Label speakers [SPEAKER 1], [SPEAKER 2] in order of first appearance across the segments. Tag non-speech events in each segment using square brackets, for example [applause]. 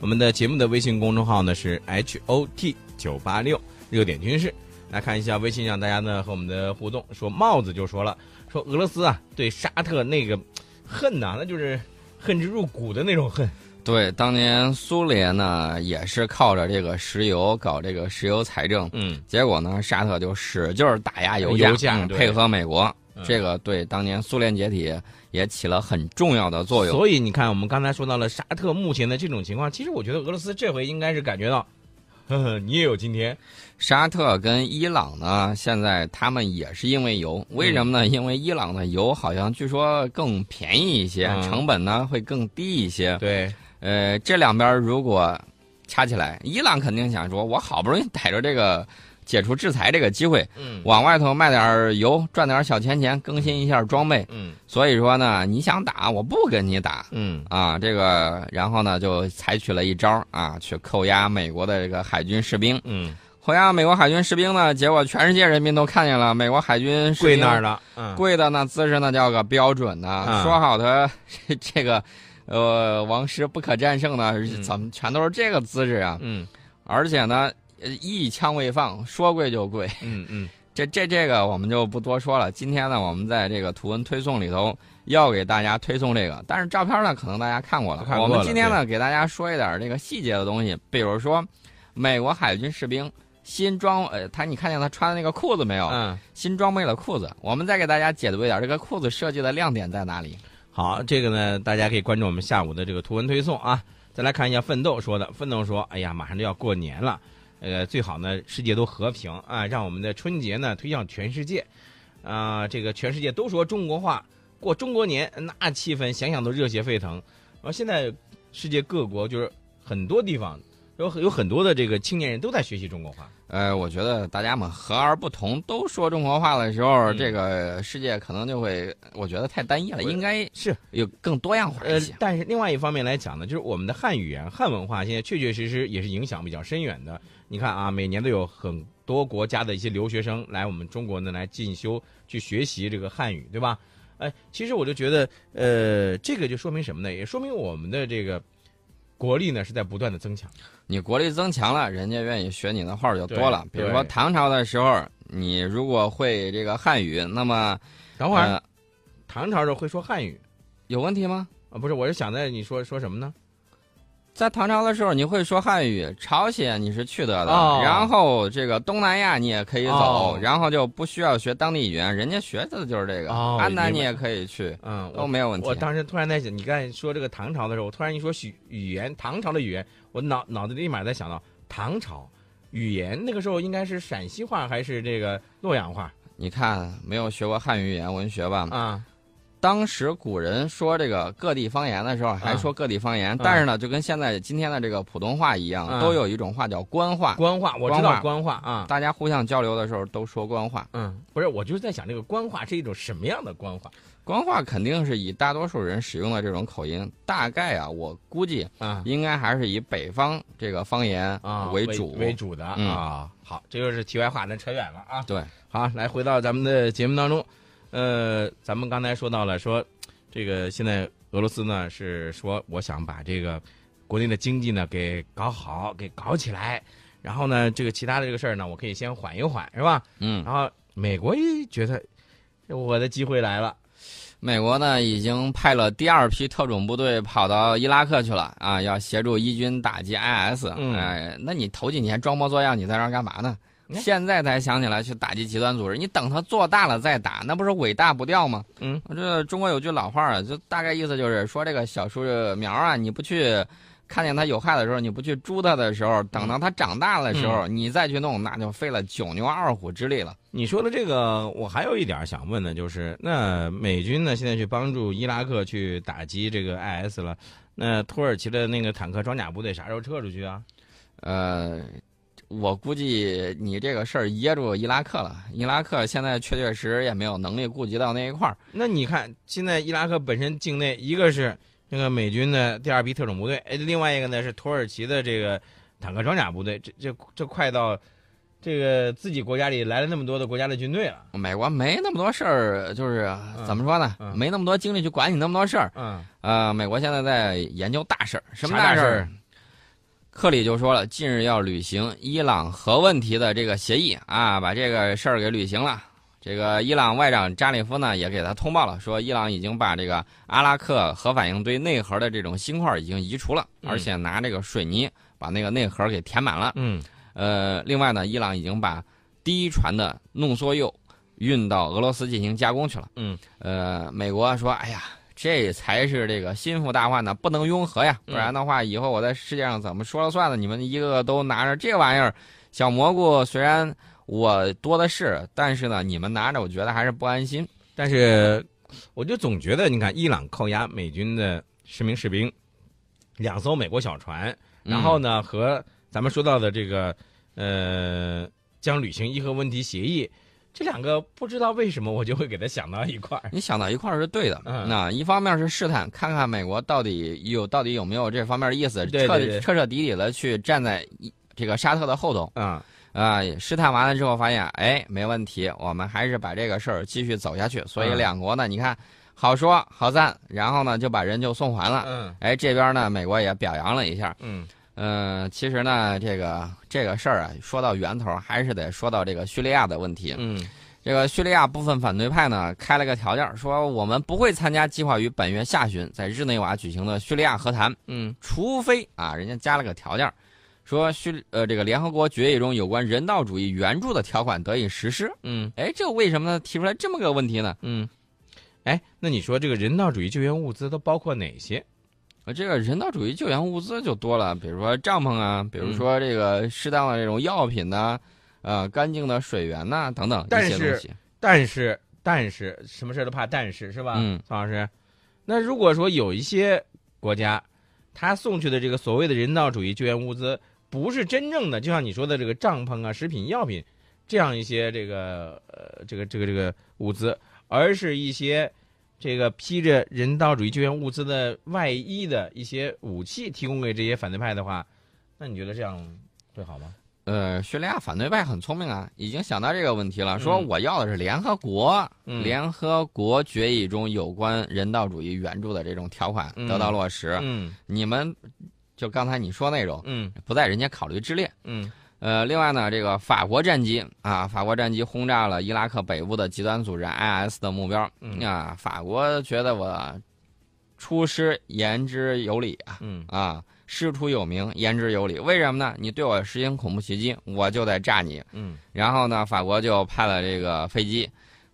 [SPEAKER 1] 我们的节目的微信公众号呢是 H O T 九八六热点军事。来看一下微信上大家呢和我们的互动，说帽子就说了，说俄罗斯啊对沙特那个恨呐、那就是恨之入骨的那种恨。
[SPEAKER 2] 对，当年苏联呢也是靠着这个石油搞这个石油财政，
[SPEAKER 1] 嗯，
[SPEAKER 2] 结果呢沙特就使劲儿打压油价，
[SPEAKER 1] 油价
[SPEAKER 2] 嗯配合美国，
[SPEAKER 1] 嗯
[SPEAKER 2] 这个对当年苏联解体也起了很重要的作用。
[SPEAKER 1] 所以你看，我们刚才说到了沙特目前的这种情况，其实我觉得俄罗斯这回应该是感觉到，呵呵，你也有今天。
[SPEAKER 2] 沙特跟伊朗呢，现在他们也是因为油，为什么呢？因为伊朗的油好像据说更便宜一些，
[SPEAKER 1] 嗯
[SPEAKER 2] 成本呢会更低一些。
[SPEAKER 1] 对，
[SPEAKER 2] 呃，这两边如果掐起来，伊朗肯定想说，我好不容易逮着这个解除制裁这个机会，
[SPEAKER 1] 嗯
[SPEAKER 2] 往外头卖点油，赚点小钱钱，更新一下装备。
[SPEAKER 1] 嗯
[SPEAKER 2] 所以说呢，你想打，我不跟你打。
[SPEAKER 1] 嗯
[SPEAKER 2] 啊，这个，然后呢，就采取了一招啊，去扣押美国的这个海军士兵。
[SPEAKER 1] 嗯，
[SPEAKER 2] 扣押美国海军士兵呢，结果全世界人民都看见了，美国海军士兵
[SPEAKER 1] 跪那儿了。嗯，
[SPEAKER 2] 跪的那姿势那叫个标准呢。
[SPEAKER 1] 嗯
[SPEAKER 2] 说好的这 [laughs] 这个，呃，王师不可战胜呢，
[SPEAKER 1] 嗯
[SPEAKER 2] 怎么全都是这个姿势啊？
[SPEAKER 1] 嗯
[SPEAKER 2] 而且呢，呃一枪未放，说跪就跪。
[SPEAKER 1] 嗯嗯 [laughs]
[SPEAKER 2] 这这这个我们就不多说了。今天呢，我们在这个图文推送里头要给大家推送这个，但是照片呢，可能大家看过了。
[SPEAKER 1] 过了
[SPEAKER 2] 我们今天呢，给大家说一点这个细节的东西，比如说美国海军士兵新装，呃，他你看见他穿的那个裤子没有？
[SPEAKER 1] 嗯。
[SPEAKER 2] 新装备了裤子。我们再给大家解读一点，这个裤子设计的亮点在哪里？
[SPEAKER 1] 好，这个呢，大家可以关注我们下午的这个图文推送啊。再来看一下奋斗说的，奋斗说：“哎呀，马上就要过年了，呃，最好呢世界都和平啊，让我们的春节呢推向全世界，啊、这个全世界都说中国话，过中国年，那气氛想想都热血沸腾。而现在世界各国就是很多地方有很有很多的这个青年人都在学习中国话。
[SPEAKER 2] 呃，我觉得大家嘛和而不同，都说中国话的时候，
[SPEAKER 1] 嗯
[SPEAKER 2] 这个世界可能就会，我觉得太单一了，应该
[SPEAKER 1] 是
[SPEAKER 2] 有更多样化
[SPEAKER 1] 呃
[SPEAKER 2] 一些。，
[SPEAKER 1] 但是另外一方面来讲呢，就是我们的汉语言、汉文化现在确确实实也是影响比较深远的。你看啊，每年都有很多国家的一些留学生来我们中国呢来进修，去学习这个汉语，对吧？哎，其实我就觉得，呃，这个就说明什么呢？也说明我们的这个国力呢是在不断的增强。
[SPEAKER 2] 你国力增强了，人家愿意学你的话就多了。比如说唐朝的时候，你如果会这个汉语，那么
[SPEAKER 1] 等会儿、
[SPEAKER 2] 呃
[SPEAKER 1] 唐朝时候会说汉语
[SPEAKER 2] 有问题吗？
[SPEAKER 1] 啊？不是，我是想在你说说什么呢？
[SPEAKER 2] 在唐朝的时候，你会说汉语，朝鲜你是去得的，
[SPEAKER 1] 哦
[SPEAKER 2] 然后这个东南亚你也可以走，
[SPEAKER 1] 哦
[SPEAKER 2] 然后就不需要学当地语言，人家学的就是这个。
[SPEAKER 1] 哦
[SPEAKER 2] 安南你也可以去，
[SPEAKER 1] 嗯，
[SPEAKER 2] 都没有问题。
[SPEAKER 1] 我当时突然在想，你刚才说这个唐朝的时候，我突然一说语语言，唐朝的语言，我脑脑子里立马在想到唐朝语言，那个时候应该是陕西话还是这个洛阳话
[SPEAKER 2] 你看，没有学过汉语语言文学吧？
[SPEAKER 1] 啊？
[SPEAKER 2] 当时古人说这个各地方言的时候，还说各地方言，但是呢，就跟现在今天的这个普通话一样，
[SPEAKER 1] 嗯。
[SPEAKER 2] 都有一种话叫官话，
[SPEAKER 1] 官话我知道官话。啊，
[SPEAKER 2] 大家互相交流的时候都说官话。
[SPEAKER 1] 嗯，不是，我就是在想这个官话是一种什么样的官话？
[SPEAKER 2] 官话肯定是以大多数人使用的这种口音，大概啊，我估计
[SPEAKER 1] 啊
[SPEAKER 2] 应该还是以北方这个方言
[SPEAKER 1] 啊
[SPEAKER 2] 为主。
[SPEAKER 1] 为主的
[SPEAKER 2] 嗯。
[SPEAKER 1] 啊。好，这就是题外话，咱扯远了啊。
[SPEAKER 2] 对，
[SPEAKER 1] 好，来回到咱们的节目当中，呃，咱们刚才说到了说，这个现在俄罗斯呢是说我想把这个国内的经济呢给搞好，给搞起来，然后呢这个其他的这个事儿呢我可以先缓一缓，是吧？
[SPEAKER 2] 嗯，
[SPEAKER 1] 然后美国一觉得我的机会来了，
[SPEAKER 2] 美国呢已经派了第二批特种部队跑到伊拉克去了啊，要协助伊军打击 IS。
[SPEAKER 1] 嗯
[SPEAKER 2] 哎，那你头几年装模作样，你在这儿干嘛呢？现在才想起来去打击极端组织，你等他做大了再打，那不是尾大不掉吗？
[SPEAKER 1] 嗯，
[SPEAKER 2] 这中国有句老话啊，就大概意思就是说，这个小树苗啊，你不去看见它有害的时候，你不去诛它的时候，等到它长大的时候，你再去弄，那就费了九牛二虎之力了。
[SPEAKER 1] 你说的这个，我还有一点想问的，就是那美军呢现在去帮助伊拉克去打击这个 IS 了，那土耳其的那个坦克装甲部队啥时候撤出去啊？
[SPEAKER 2] 呃，我估计你这个事儿噎住伊拉克了。伊拉克现在确确实实也没有能力顾及到那一块儿。
[SPEAKER 1] 那你看，现在伊拉克本身境内，一个是这个美军的第二批特种部队，哎，另外一个呢是土耳其的这个坦克装甲部队，这这这快到这个自己国家里来了那么多的国家的军队了。
[SPEAKER 2] 美国没那么多事儿，就是怎么说呢？
[SPEAKER 1] 嗯
[SPEAKER 2] 没那么多精力去管你那么多事儿。
[SPEAKER 1] 嗯，
[SPEAKER 2] 呃，美国现在在研究大事儿，什么
[SPEAKER 1] 大
[SPEAKER 2] 事儿？克里就说了，近日要履行伊朗核问题的这个协议啊，把这个事儿给履行了。这个伊朗外长扎里夫呢也给他通报了，说伊朗已经把这个阿拉克核反应堆内核的这种芯块已经移除了，
[SPEAKER 1] 嗯
[SPEAKER 2] 而且拿这个水泥把那个内核给填满了。
[SPEAKER 1] 嗯
[SPEAKER 2] 呃，另外呢，伊朗已经把第一船的浓缩铀运到俄罗斯进行加工去了。
[SPEAKER 1] 嗯，
[SPEAKER 2] 呃，美国说，哎呀，这才是这个心腹大患呢，不能拥和呀，
[SPEAKER 1] 嗯
[SPEAKER 2] 不然的话，以后我在世界上怎么说了算呢？你们一个个都拿着这玩意儿，小蘑菇虽然我多的是，但是呢，你们拿着，我觉得还是不安心。
[SPEAKER 1] 但是我就总觉得，你看伊朗扣押美军的十名士兵，两艘美国小船，然后呢和咱们说到的这个呃将履行伊核问题协议，这两个不知道为什么我就会给他想到一块儿。
[SPEAKER 2] 你想到一块儿是对的，
[SPEAKER 1] 嗯
[SPEAKER 2] 那一方面是试探，看看美国到底有到底有没有这方面的意思，彻
[SPEAKER 1] 对对对
[SPEAKER 2] 彻彻底底的去站在这个沙特的后头
[SPEAKER 1] 啊、
[SPEAKER 2] 啊、试探完了之后发现，哎，没问题，我们还是把这个事儿继续走下去。所以
[SPEAKER 1] 嗯
[SPEAKER 2] 两国呢，你看好说好赞，然后呢就把人就送还了。
[SPEAKER 1] 嗯
[SPEAKER 2] 哎，这边呢，美国也表扬了一下。
[SPEAKER 1] 嗯
[SPEAKER 2] 嗯、其实呢，这个这个事儿啊，说到源头，还是得说到这个叙利亚的问题。
[SPEAKER 1] 嗯
[SPEAKER 2] 这个叙利亚部分反对派呢，开了个条件，说我们不会参加计划于本月下旬在日内瓦举行的叙利亚和谈，
[SPEAKER 1] 嗯
[SPEAKER 2] 除非啊，人家加了个条件，说叙呃这个联合国决议中有关人道主义援助的条款得以实施。
[SPEAKER 1] 嗯
[SPEAKER 2] 哎，这为什么呢？提出来这么个问题呢？
[SPEAKER 1] 嗯，哎，那你说这个人道主义救援物资都包括哪些？
[SPEAKER 2] 呃这个人道主义救援物资就多了，比如说帐篷啊，比如说这个适当的这种药品呐、呃，干净的水源呐、等等
[SPEAKER 1] 但是
[SPEAKER 2] 一些东西。
[SPEAKER 1] 但是但是什么事儿都怕但是是吧？
[SPEAKER 2] 嗯，
[SPEAKER 1] 曹老师，那如果说有一些国家，他送去的这个所谓的人道主义救援物资，不是真正的，就像你说的这个帐篷啊、食品、药品这样一些这个呃这个这个这个物资，而是一些这个披着人道主义救援物资的外衣的一些武器提供给这些反对派的话，那你觉得这样会好吗？
[SPEAKER 2] 呃，叙利亚反对派很聪明啊，已经想到这个问题了，说
[SPEAKER 1] 嗯
[SPEAKER 2] 我要的是联合国，
[SPEAKER 1] 嗯。
[SPEAKER 2] 联合国决议中有关人道主义援助的这种条款
[SPEAKER 1] 嗯。
[SPEAKER 2] 得到落实，
[SPEAKER 1] 嗯。
[SPEAKER 2] 你们就刚才你说那种
[SPEAKER 1] 嗯。
[SPEAKER 2] 不在人家考虑之列。
[SPEAKER 1] 嗯
[SPEAKER 2] 呃，另外呢，这个法国战机啊，法国战机轰炸了伊拉克北部的极端组织 IS 的目标。
[SPEAKER 1] 嗯
[SPEAKER 2] 啊，法国觉得我出师言之有理啊，
[SPEAKER 1] 嗯
[SPEAKER 2] 啊，师出有名，言之有理。为什么呢？你对我实行恐怖袭击，我就得炸你。
[SPEAKER 1] 嗯
[SPEAKER 2] 然后呢，法国就派了这个飞机，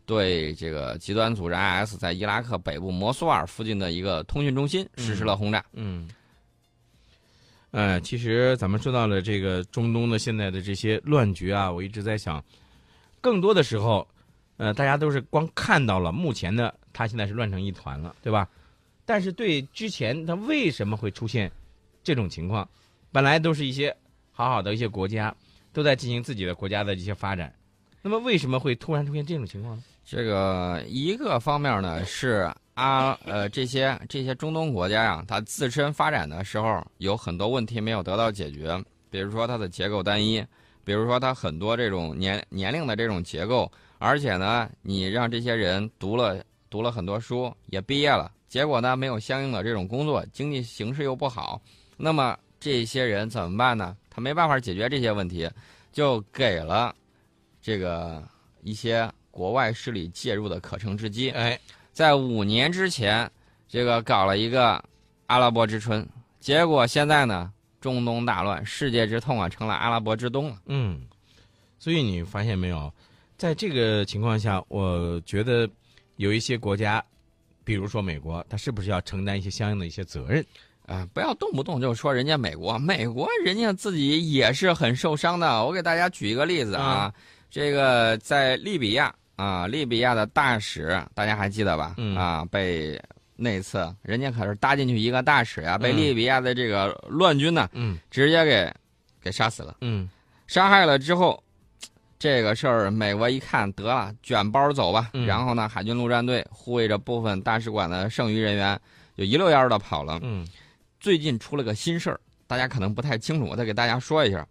[SPEAKER 2] 对这个极端组织 IS 在伊拉克北部摩苏尔附近的一个通讯中心实施了轰炸。
[SPEAKER 1] 嗯。呃，其实咱们说到了这个中东的现在的这些乱局啊，我一直在想，更多的时候，呃，大家都是光看到了目前的它现在是乱成一团了，对吧？但是对之前它为什么会出现这种情况，本来都是一些好好的一些国家都在进行自己的国家的一些发展，那么为什么会突然出现这种情况呢？
[SPEAKER 2] 这个一个方面呢是啊呃这些这些中东国家呀、它自身发展的时候有很多问题没有得到解决，比如说它的结构单一，比如说它很多这种年年龄的这种结构，而且呢你让这些人读了读了很多书也毕业了，结果呢没有相应的这种工作，经济形势又不好，那么这些人怎么办呢？他没办法解决这些问题，就给了这个一些国外势力介入的可乘之机。
[SPEAKER 1] 哎，
[SPEAKER 2] 在五年之前，这个搞了一个阿拉伯之春，结果现在呢，中东大乱，世界之痛啊，成了阿拉伯之冬了。
[SPEAKER 1] 嗯，所以你发现没有，在这个情况下，我觉得有一些国家，比如说美国，它是不是要承担一些相应的一些责任？
[SPEAKER 2] 啊、不要动不动就说人家美国，美国人家自己也是很受伤的。我给大家举一个例子啊，这个在利比亚啊，利比亚的大使大家还记得吧？
[SPEAKER 1] 嗯
[SPEAKER 2] 啊，被那次人家可是搭进去一个大使呀，被
[SPEAKER 1] 嗯
[SPEAKER 2] 利比亚的这个乱军呢，
[SPEAKER 1] 嗯
[SPEAKER 2] 直接给给杀死了。
[SPEAKER 1] 嗯
[SPEAKER 2] 杀害了之后，这个事儿美国一看得了，卷包走吧。
[SPEAKER 1] 嗯
[SPEAKER 2] 然后呢，海军陆战队护卫着部分大使馆的剩余人员，就一溜烟的跑了。
[SPEAKER 1] 嗯
[SPEAKER 2] 最近出了个新事儿，大家可能不太清楚，我再给大家说一下。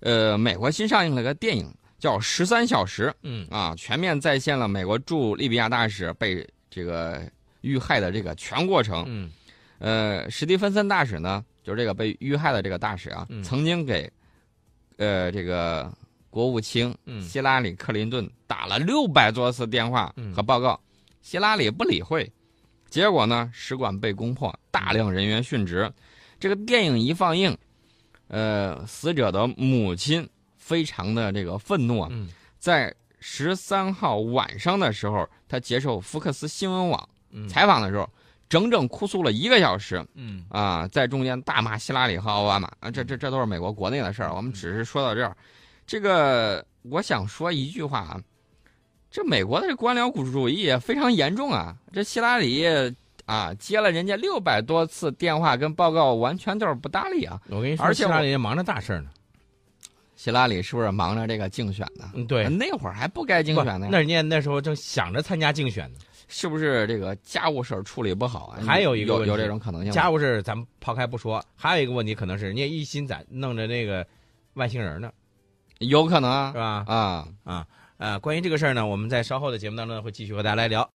[SPEAKER 2] 呃，美国新上映了个电影叫《十三小时。
[SPEAKER 1] 嗯》
[SPEAKER 2] 啊，全面再现了美国驻利比亚大使被这个遇害的这个全过程。
[SPEAKER 1] 嗯。
[SPEAKER 2] 呃，史蒂芬森大使呢，就是这个被遇害的这个大使啊，
[SPEAKER 1] 嗯。
[SPEAKER 2] 曾经给呃这个国务卿
[SPEAKER 1] 嗯。
[SPEAKER 2] 希拉里·克林顿打了六百多次电话
[SPEAKER 1] 嗯。
[SPEAKER 2] 和报告，希拉里不理会，结果呢，使馆被攻破，大量人员殉职。这个电影一放映，呃，死者的母亲非常的这个愤怒啊，
[SPEAKER 1] 嗯
[SPEAKER 2] 在十三号晚上的时候，他接受福克斯新闻网
[SPEAKER 1] 嗯
[SPEAKER 2] 采访的时候，整整哭诉了一个小时
[SPEAKER 1] 嗯
[SPEAKER 2] 啊，在中间大骂希拉里和奥巴马啊，这这这都是美国国内的事儿，我们只是说到这儿。这个我想说一句话啊，这美国的这官僚主义非常严重啊，这希拉里啊接了人家六百多次电话跟报告，完全就是不搭理啊。
[SPEAKER 1] 我跟你说，
[SPEAKER 2] 而且我
[SPEAKER 1] 希拉里忙着大事儿呢。
[SPEAKER 2] 希拉里是不是忙着这个竞选呢？
[SPEAKER 1] 嗯，对，
[SPEAKER 2] 那会儿还不该竞选呢，
[SPEAKER 1] 那人家那时候正想着参加竞选呢。
[SPEAKER 2] 是不是这个家务事儿处理不好啊？
[SPEAKER 1] 还有一个
[SPEAKER 2] 有有这种可能性。
[SPEAKER 1] 家务事咱们抛开不说，还有一个问题可能是人家一心在弄着那个外星人呢，
[SPEAKER 2] 有可能啊
[SPEAKER 1] 是吧？
[SPEAKER 2] 啊。
[SPEAKER 1] 啊啊，关于这个事儿呢，我们在稍后的节目当中会继续和大家来聊。